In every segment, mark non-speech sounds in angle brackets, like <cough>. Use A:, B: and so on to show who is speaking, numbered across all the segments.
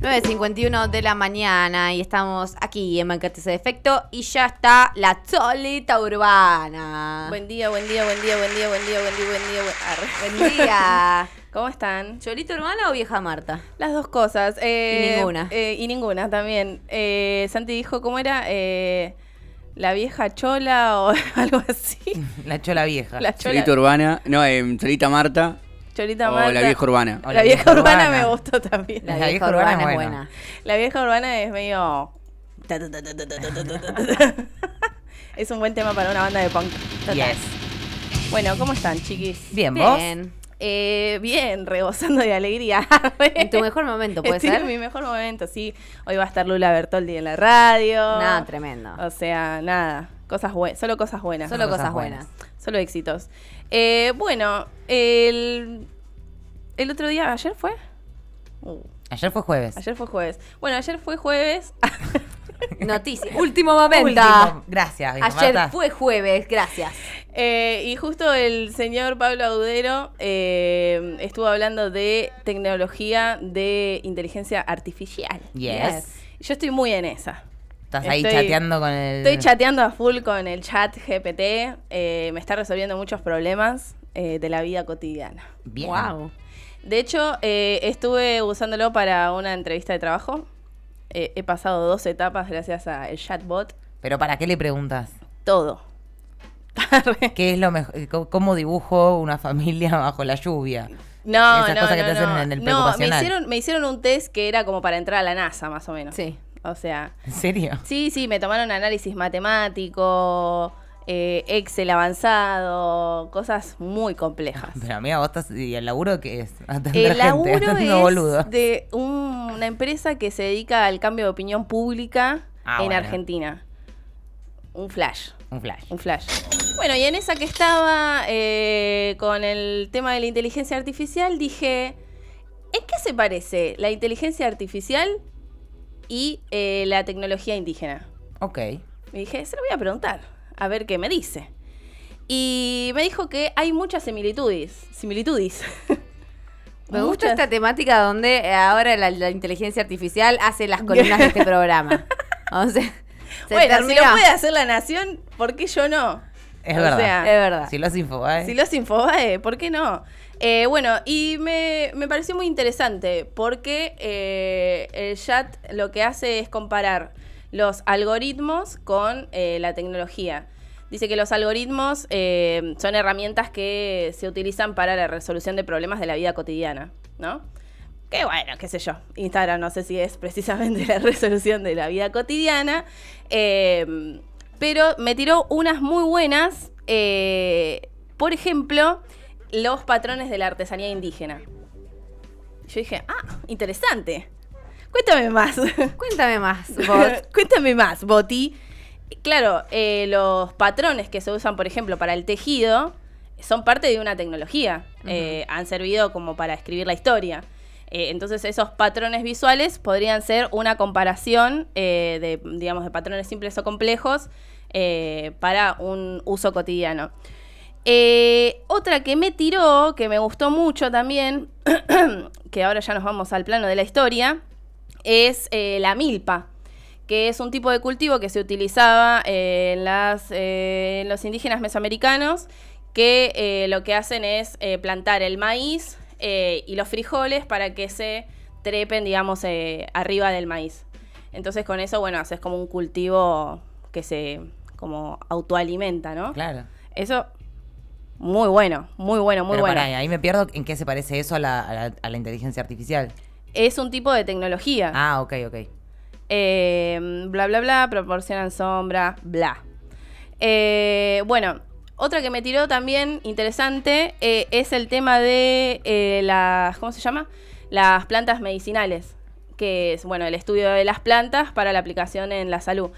A: 9.51 de la mañana y estamos aquí en Banquetes de Efecto y ya está la cholita urbana.
B: Buen día, buen día, buen día, buen día, buen día, buen día, buen día. Buen,
A: día. <laughs>
B: ¿Cómo están?
A: ¿Cholita urbana o vieja Marta?
B: Las dos cosas. eh,
A: Y ninguna.
B: eh, y ninguna también. Eh, Santi dijo, ¿cómo era? Eh, la vieja chola o <laughs> algo así.
C: La chola vieja.
B: La chola.
D: Cholita urbana, no, eh, Cholita Marta
B: Cholita
D: o
B: Marta.
D: la vieja urbana.
B: La vieja urbana me gustó también.
A: La,
C: La
A: vieja,
C: vieja
A: urbana,
C: urbana
A: es buena.
C: buena.
B: La vieja urbana es medio... es un buen tema para una banda de punk. Total.
C: Yes.
B: Bueno, ¿cómo están, chiquis?
C: Bien, ¿vos?
A: Bien.
B: Eh, bien, rebosando de alegría.
A: En tu mejor momento, ¿puede
B: Estoy
A: ser?
B: en mi mejor momento, sí. Hoy va a estar Lula Bertoldi en la radio.
A: Nada, tremendo.
B: O sea, nada. Cosas buenas, solo cosas buenas.
A: Solo
C: cosas
A: cosas
C: buenas.
A: buenas.
B: Solo éxitos. Eh, bueno, el, el otro día, ¿ayer fue? Uh,
C: Ayer fue jueves.
B: ayer fue jueves. Bueno, ayer fue jueves. <laughs>
A: Noticia. Último momento.
C: Último. Gracias,
A: Ayer
C: Marta.
A: fue jueves, gracias.
B: Eh, y justo el señor Pablo Audero eh, estuvo hablando de tecnología de inteligencia artificial.
C: Yes.
B: Yo estoy muy en esa.
C: Estás ahí
B: Estoy-
C: chateando con el.
B: Estoy chateando a full con el chat GPT. eh, me está resolviendo muchos problemas eh, de la vida cotidiana.
C: Bien.
A: Wow.
B: De hecho, eh, estuve usándolo para una entrevista de trabajo. Eh, he pasado dos etapas gracias al chatbot.
C: Pero ¿para qué le preguntas?
B: Todo. <laughs>
C: ¿Qué es lo mejor? ¿Cómo dibujo una familia <laughs> bajo la lluvia?
B: No,
C: Esas
B: no,
C: cosas que
B: no,
C: te hacen
B: no.
C: en el
B: No, me hicieron, me hicieron un test que era como para entrar a la NASA, más o menos.
A: Sí.
B: O sea,
C: ¿En serio?
B: sí, sí, me tomaron análisis matemático, eh, Excel avanzado, cosas muy complejas.
C: Pero amiga, vos estás. ¿Y el laburo qué es? Atender
B: El <laughs> laburo
C: gente,
B: es
C: boludo.
B: de un- una empresa que se dedica al cambio de opinión pública
C: Ah,
B: en
C: bueno.
B: Argentina. Un flash.
C: Un flash.
B: Un flash. Bueno, y en esa que estaba eh, con el tema de la inteligencia artificial, dije, ¿en qué se parece la inteligencia artificial y eh, la tecnología indígena?
C: Ok.
B: Me dije, se lo voy a preguntar, a ver qué me dice. Y me dijo que hay muchas similitudes. Similitudes. <laughs>
A: Me gusta
B: Muchas.
A: esta temática donde eh, ahora la, la inteligencia artificial hace las columnas de este <laughs> programa. O sea, se
B: bueno, si lo puede hacer la nación, ¿por qué yo no?
C: Es
B: O
C: verdad.
B: sea,
A: Es verdad.
C: Si los infobae.
B: Si los Infobae, ¿por qué no? Eh, bueno, y me, me pareció muy interesante porque eh, el chat lo que hace es comparar los algoritmos con eh, la tecnología. Dice que los algoritmos son herramientas que se utilizan para la resolución de problemas de la vida cotidiana, ¿no? Que bueno, qué sé yo. Instagram no sé si es precisamente la <laughs> resolución de la vida cotidiana. pero me tiró unas muy buenas. por ejemplo, los patrones de la artesanía indígena. Yo dije, ah, interesante. Cuéntame más. <laughs>
A: Cuéntame más, Bot. <laughs>
B: Cuéntame más, Boti. Claro, eh, los patrones que se usan, por ejemplo, para el tejido, son parte de una tecnología. Eh, han servido como para escribir la historia. Eh, entonces, esos patrones visuales podrían ser una comparación de, digamos, de patrones simples o complejos para un uso cotidiano. Eh, otra que me tiró, que me gustó mucho también, <clears throat> que ahora ya nos vamos al plano de la historia, es eh, la milpa, que es un tipo de cultivo que se utilizaba eh, en, las, eh, en los indígenas mesoamericanos, que lo que hacen es plantar el maíz y los frijoles para que se trepen, digamos, arriba del maíz. Entonces con eso, bueno, haces como un cultivo que se como autoalimenta, ¿no?
C: Claro.
B: Eso, muy bueno, muy bueno, muy
C: Pero
B: bueno.
C: pará, ahí me pierdo en qué se parece eso a la, a la- a la inteligencia artificial.
B: Es un tipo de tecnología.
C: Ah, ok, ok.
B: Eh, bla, bla, bla, proporcionan sombra, bla. Eh, bueno, otra que me tiró también interesante eh, es el tema de eh, las, ¿cómo se llama? Las plantas medicinales, que es, bueno, el estudio de las plantas para la aplicación en la salud.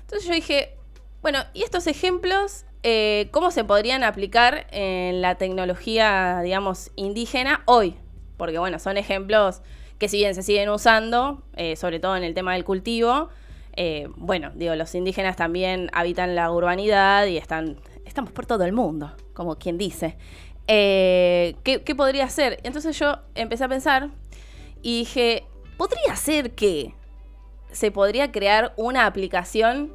B: Entonces yo dije, bueno, ¿y estos ejemplos eh, cómo se podrían aplicar en la tecnología, digamos, indígena hoy? Porque, bueno, son ejemplos que si bien se siguen usando, eh, sobre todo en el tema del cultivo, eh, bueno, digo, los indígenas también habitan la urbanidad y están, estamos por todo el mundo, como quien dice. ¿qué, qué podría ser? Entonces yo empecé a pensar y dije, podría ser que se podría crear una aplicación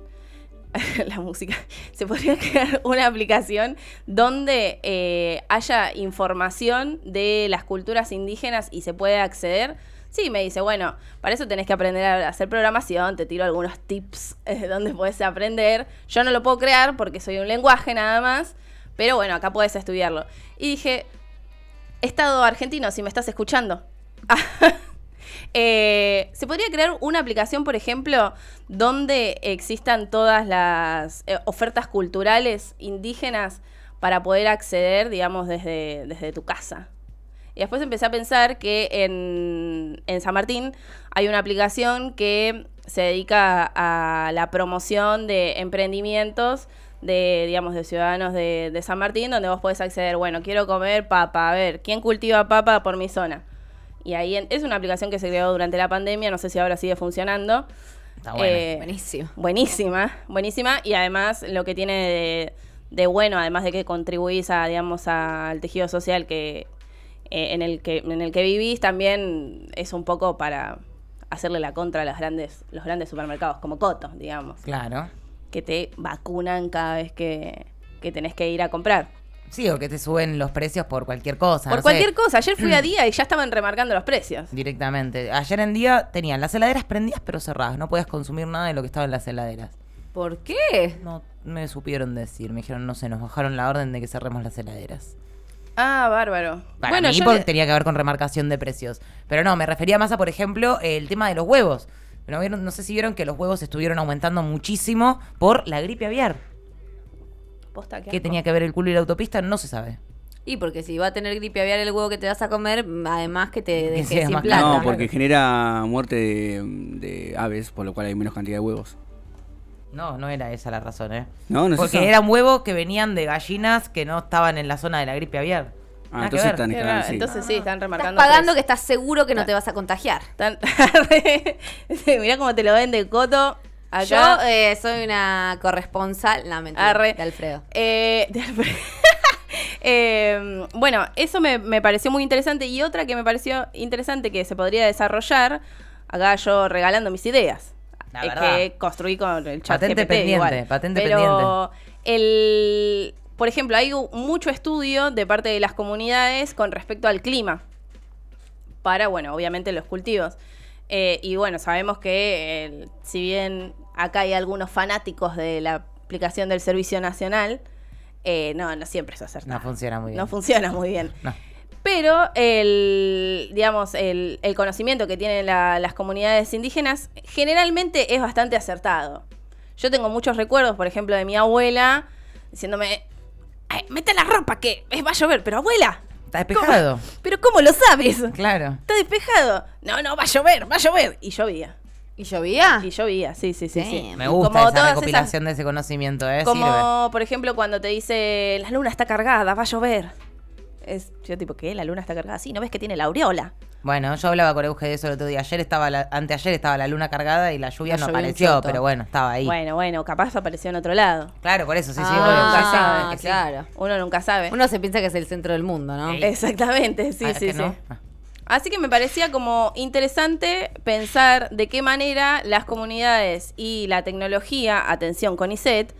B: <laughs> la música. Se podría <laughs> crear una aplicación donde eh, haya información de las culturas indígenas y se puede acceder. Sí, me dice, bueno, para eso tenés que aprender a hacer programación, te tiro algunos tips <laughs> eh, donde puedes aprender. Yo no lo puedo crear porque soy un lenguaje nada más, pero bueno, acá puedes estudiarlo. Y dije, Estado argentino, si me estás escuchando. Eh, se podría crear una aplicación, por ejemplo, donde existan todas las eh, ofertas culturales indígenas para poder acceder, digamos, desde, desde tu casa. Y después empecé a pensar que en, en San Martín hay una aplicación que se dedica a la promoción de emprendimientos de, digamos, de ciudadanos de, de San Martín, donde vos podés acceder, bueno, quiero comer papa, a ver, ¿quién cultiva papa por mi zona? Y ahí en- es una aplicación que se creó durante la pandemia, no sé si ahora sigue funcionando.
C: Está bueno.
B: Eh,
A: Buenísimo.
B: Buenísima, buenísima. Y además lo que tiene de, de bueno, además de que contribuís a, digamos, al tejido social que, eh, en, el que en el que vivís, también es un poco para hacerle la contra a los grandes, los grandes supermercados, como Coto, digamos,
C: Claro.
B: que te vacunan cada vez que, que tenés que ir a comprar.
C: Sí, o que te suben los precios por cualquier cosa.
B: Por
C: no sé,
B: cualquier cosa. Ayer fui a <clears throat> día y ya estaban remarcando los precios.
C: Directamente. Ayer en día tenían las heladeras prendidas pero cerradas. No podías consumir nada de lo que estaba en las heladeras.
A: ¿Por qué?
C: No me supieron decir. Me dijeron, no sé, nos bajaron la orden de que cerremos las heladeras.
B: Ah, bárbaro.
C: Para
B: bueno,
C: mí porque
B: le-
C: tenía que ver con remarcación de precios. Pero no, me refería más a, por ejemplo, el tema de los huevos. ¿No, vieron- no sé si vieron que los huevos estuvieron aumentando muchísimo por la gripe aviar.
B: Posta, qué
C: ¿Qué
B: asco.
C: tenía que ver el culo y la autopista? No se sabe.
A: Y porque si va a tener gripe aviar el huevo que te vas a comer, además que te deje
C: sea
A: sin
C: más
A: plata.
D: No, porque genera muerte de, de aves, por lo cual hay menos cantidad de huevos.
C: No, no era esa la razón, ¿eh?
D: No, no es
C: Porque eran huevos que venían de gallinas que no estaban en la zona de la gripe aviar.
D: Ah,
C: Nada que
D: entonces están sí.
B: Entonces sí, están
A: Estás
B: remarcando.
A: pagando que
B: precios.
A: estás seguro que no te vas a contagiar. <laughs>
B: Mirá cómo te lo vende Coto. Acá.
A: Yo eh, soy una corresponsal, no, mentira,
B: Arre.
A: de Alfredo.
B: Eh, de Alfredo. <laughs> Eh, bueno, eso me, me pareció muy interesante. Y otra que me pareció interesante que se podría desarrollar, acá yo regalando mis ideas.
C: La
B: eh,
C: verdad.
B: que construí con el chat
C: Patente
B: GPT
C: pendiente,
B: igual.
C: patente
B: Pero el, por ejemplo, hay mucho estudio de parte de las comunidades con respecto al clima. Para, bueno, obviamente los cultivos. Eh, y bueno, sabemos que el- si bien acá hay algunos fanáticos de la aplicación del Servicio Nacional, eh, no, no siempre es acertado.
C: No funciona muy bien.
B: No funciona muy bien. <laughs>
C: No.
B: Pero el, digamos, el, el conocimiento que tienen la- las comunidades indígenas generalmente es bastante acertado. Yo tengo muchos recuerdos, por ejemplo, de mi abuela diciéndome, "Ay, mete la ropa que va a llover, pero abuela,
C: Está despejado.
B: pero ¿cómo lo sabes?
C: Claro.
B: Está despejado. No, no, va a llover, va a llover. Y llovía.
A: ¿Y llovía?
B: Y llovía, sí, sí, sí. sí.
C: Me gusta
B: como
C: esa recopilación de ese conocimiento, ¿eh?
B: como,
C: Sirve.
B: por ejemplo, cuando te dice, la luna está cargada, va a llover. Es, yo tipo, ¿qué? ¿La luna está cargada? Sí, ¿no ves que tiene la aureola?
C: Bueno, yo hablaba con Euge de eso el otro día. Ayer estaba la, anteayer estaba la luna cargada y la lluvia
A: No
C: apareció, pero bueno, estaba ahí.
B: Bueno, bueno, capaz apareció en otro lado.
C: Claro, por eso, sí, sí,
A: Ah,
C: bueno,
B: nunca sabe.
C: es que sí.
A: claro.
B: Uno nunca sabe.
A: Uno se piensa que es el centro del mundo, ¿no?
B: Exactamente, sí,
C: Ah,
B: sí, sí.
C: no. Ah.
B: Así que me parecía como interesante pensar de qué manera las comunidades y la tecnología, atención con ISET,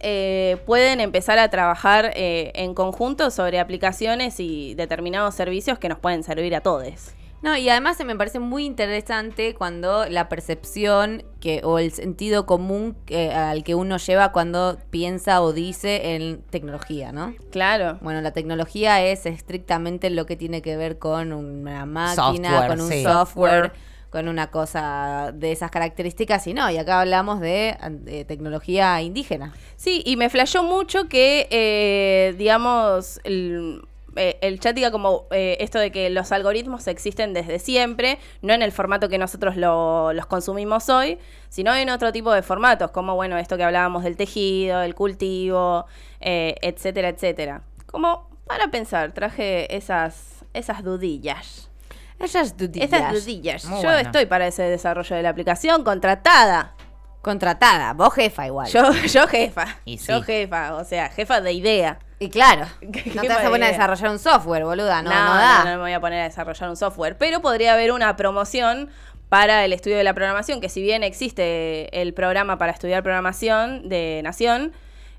B: eh, pueden empezar a trabajar eh, en conjunto sobre aplicaciones y determinados servicios que nos pueden servir a todos.
A: No, y además me parece muy interesante cuando la percepción que, o el sentido común que- al que uno lleva cuando piensa o dice en tecnología, ¿no?
B: Claro.
A: Bueno, la tecnología es estrictamente lo que tiene que ver con una máquina,
C: Software,
A: con un
C: sí.
A: software, con una cosa de esas características, y no, y acá hablamos de, de tecnología indígena.
B: Sí, y me flashó mucho que, eh, digamos, el, eh, el chat diga como eh, esto de que los algoritmos existen desde siempre, no en el formato que nosotros lo- los consumimos hoy, sino en otro tipo de formatos, como, bueno, esto que hablábamos del tejido, el cultivo, eh, etcétera, etcétera. Como para pensar, traje esas, esas dudillas.
A: Esas dudillas.
B: Esas dudillas.
C: Muy
B: Yo
C: bueno.
B: estoy para ese desarrollo de la aplicación, contratada.
A: Contratada, vos jefa igual.
B: Yo, <laughs> yo jefa.
C: Y
B: Yo
C: sí.
B: jefa, o sea, jefa de idea.
A: Y claro, <laughs>
B: ¿Qué-
A: no te vas a poner a desarrollar un software, boluda, no,
B: no,
A: no,
B: no,
A: da.
B: no me voy a poner a desarrollar un software, pero podría haber una promoción para el estudio de la programación, que si bien existe el programa para estudiar programación de Nación,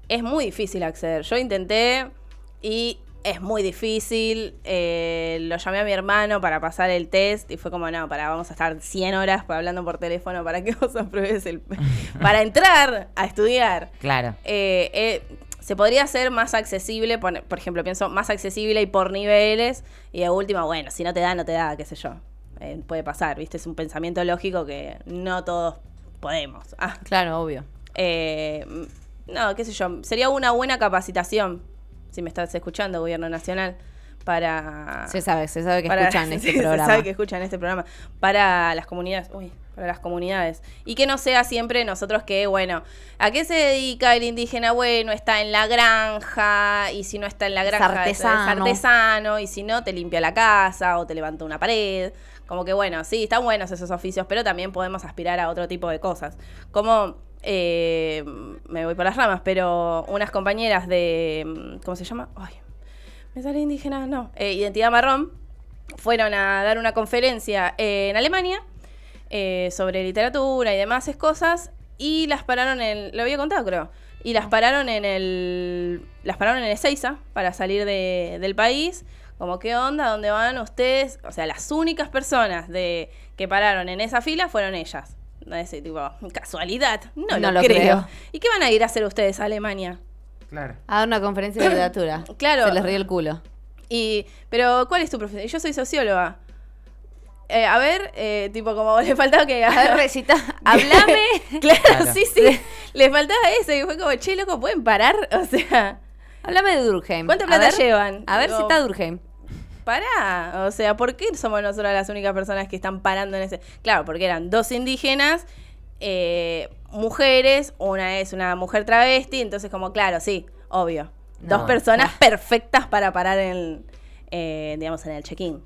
B: es muy difícil acceder. Yo intenté y es muy difícil. eh, lo llamé a mi hermano para pasar el test y fue como, no, para, vamos a estar 100 horas hablando por teléfono para que <laughs> vos apruebes el... <laughs> para entrar a estudiar.
C: Claro.
B: Eh, eh, se podría hacer más accesible, por, por ejemplo, pienso más accesible y por niveles. Y de última, bueno, si no te da, no te da, qué sé yo. Eh, puede pasar, ¿viste? Es un pensamiento lógico que no todos podemos. Ah,
A: Claro, obvio.
B: eh, no, qué sé yo. Sería una buena capacitación, si me estás escuchando, Gobierno Nacional, para...
A: Se sabe, se sabe que
B: para-
A: escuchan <laughs> este
B: sí, se
A: programa.
B: sabe que escuchan este programa. Para las comunidades. Uy, para las comunidades. Y que no sea siempre nosotros que, bueno, ¿a qué se dedica el indígena? Bueno, está en la granja, y si no está en la granja, es- es
A: artesano.
B: artesano, y si no, te limpia la casa o te levanta una pared. Como que, bueno, sí, están buenos esos oficios, pero también podemos aspirar a otro tipo de cosas. Como, eh, me voy por las ramas, pero unas compañeras de, ¿cómo se llama? Ay, me sale indígena, no, eh, Identidad Marrón, fueron a dar una conferencia en Alemania eh, sobre literatura y demás cosas y las pararon en, lo había contado creo, y las pararon en el, las pararon en Ezeiza para salir de- del país. Como, ¿qué onda? ¿Dónde van ustedes? O sea, las únicas personas de, que pararon en esa fila fueron ellas. No es tipo, casualidad. No,
A: No
B: lo,
A: lo
B: creo.
A: creo.
B: ¿Y qué van a ir a hacer ustedes a Alemania?
C: Claro.
A: A dar una conferencia de <coughs> literatura.
B: Claro.
A: Se les ríe el culo.
B: Y, pero, ¿cuál es tu profesión? Yo soy socióloga. Eh, a ver, eh, tipo, como <laughs> le faltaba que...
A: A ver, recita, <laughs> hablame. <laughs>
B: claro,
C: Claro.
B: sí, sí. le faltaba eso y fue como, che, loco, ¿pueden parar? O sea,
A: Háblame de Durkheim.
B: ¿Cuánta
A: A
B: plata
A: ver,
B: llevan?
A: A ver
B: Digo,
A: si está Durkheim.
B: Pará. O sea, ¿por qué somos nosotras las únicas personas que están parando en ese...? Claro, porque eran dos indígenas, eh, mujeres, una es una mujer travesti, entonces como, claro, sí, obvio. Dos personas perfectas para parar en, eh, digamos, en el check-in.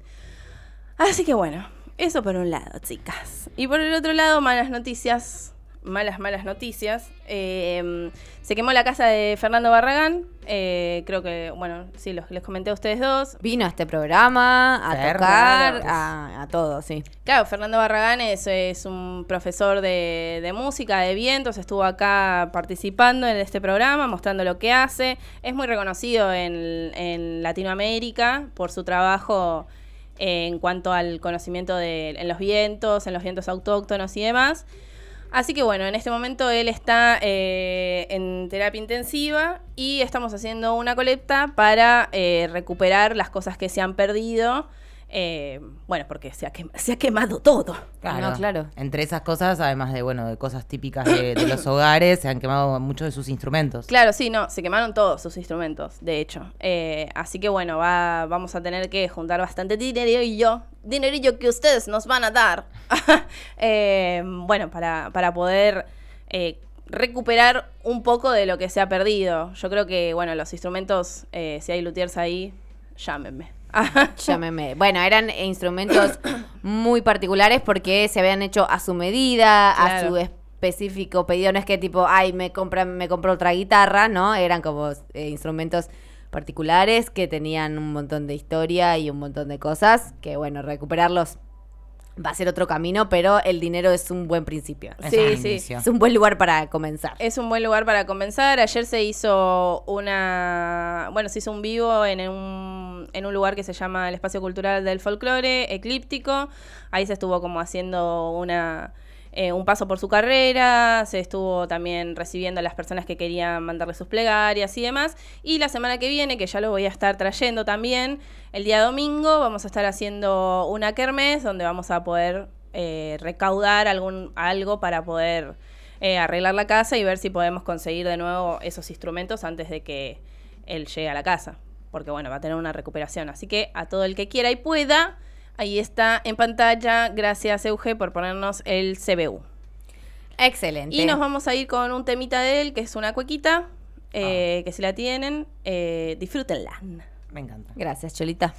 B: Así que bueno, eso por un lado, chicas. Y por el otro lado, malas noticias. Malas, malas noticias. Eh, se quemó la casa de Fernando Barragán. Eh, creo que, bueno, sí, los, les comenté a ustedes dos.
A: Vino a este programa a tocar, a, a todo, sí.
B: Claro, Fernando Barragán es, es un profesor de, de música, de vientos, estuvo acá participando en este programa, mostrando lo que hace. Es muy reconocido en, en Latinoamérica por su trabajo en cuanto al conocimiento de en los vientos, en los vientos autóctonos y demás. Así que bueno, en este momento él está eh, en terapia intensiva y estamos haciendo una colecta para eh, recuperar las cosas que se han perdido. Eh, bueno, porque se ha, quem- se ha quemado todo.
A: No, claro.
C: Entre esas cosas, además de bueno, de cosas típicas de, de los hogares, se han quemado muchos de sus instrumentos.
B: Claro, sí, no, se quemaron todos sus instrumentos, de hecho. Eh, así que bueno, va, vamos a tener que juntar bastante dinero y yo, dinerillo que ustedes nos van a dar. <laughs> Eh, bueno, para, para poder eh, recuperar un poco de lo que se ha perdido. Yo creo que, bueno, los instrumentos, eh, si hay luthiers ahí, llámenme. <laughs>
A: Llámeme. Bueno, eran instrumentos muy particulares porque se habían hecho a su medida, a su específico pedido. No es que tipo, ay, me compran, me compro otra guitarra, ¿no? Eran como eh, instrumentos particulares que tenían un montón de historia y un montón de cosas que, bueno, recuperarlos va a ser otro camino, pero el dinero es un buen principio.
C: Es
B: Sí, sí.
C: inicio.
A: Es un buen lugar para comenzar.
B: Es un buen lugar para comenzar. Ayer se hizo una. Bueno, se hizo un vivo en un, en un lugar que se llama el Espacio Cultural del Folclore, Eclíptico. Ahí se estuvo como haciendo una. Eh, un paso por su carrera, se estuvo también recibiendo a las personas que querían mandarle sus plegarias y demás. Y la semana que viene, que ya lo voy a estar trayendo también, el día domingo vamos a estar haciendo una kermés donde vamos a poder eh, recaudar algún, algo para poder eh, arreglar la casa y ver si podemos conseguir de nuevo esos instrumentos antes de que él llegue a la casa. Porque bueno, va a tener una recuperación. Así que a todo el que quiera y pueda, ahí está en pantalla. Gracias, Euge, por ponernos el CBU.
A: Excelente.
B: Y nos vamos a ir con un temita de él, que es una cuequita, eh, que si la tienen, eh, disfrútenla.
C: Me encanta.
A: Gracias, Cholita.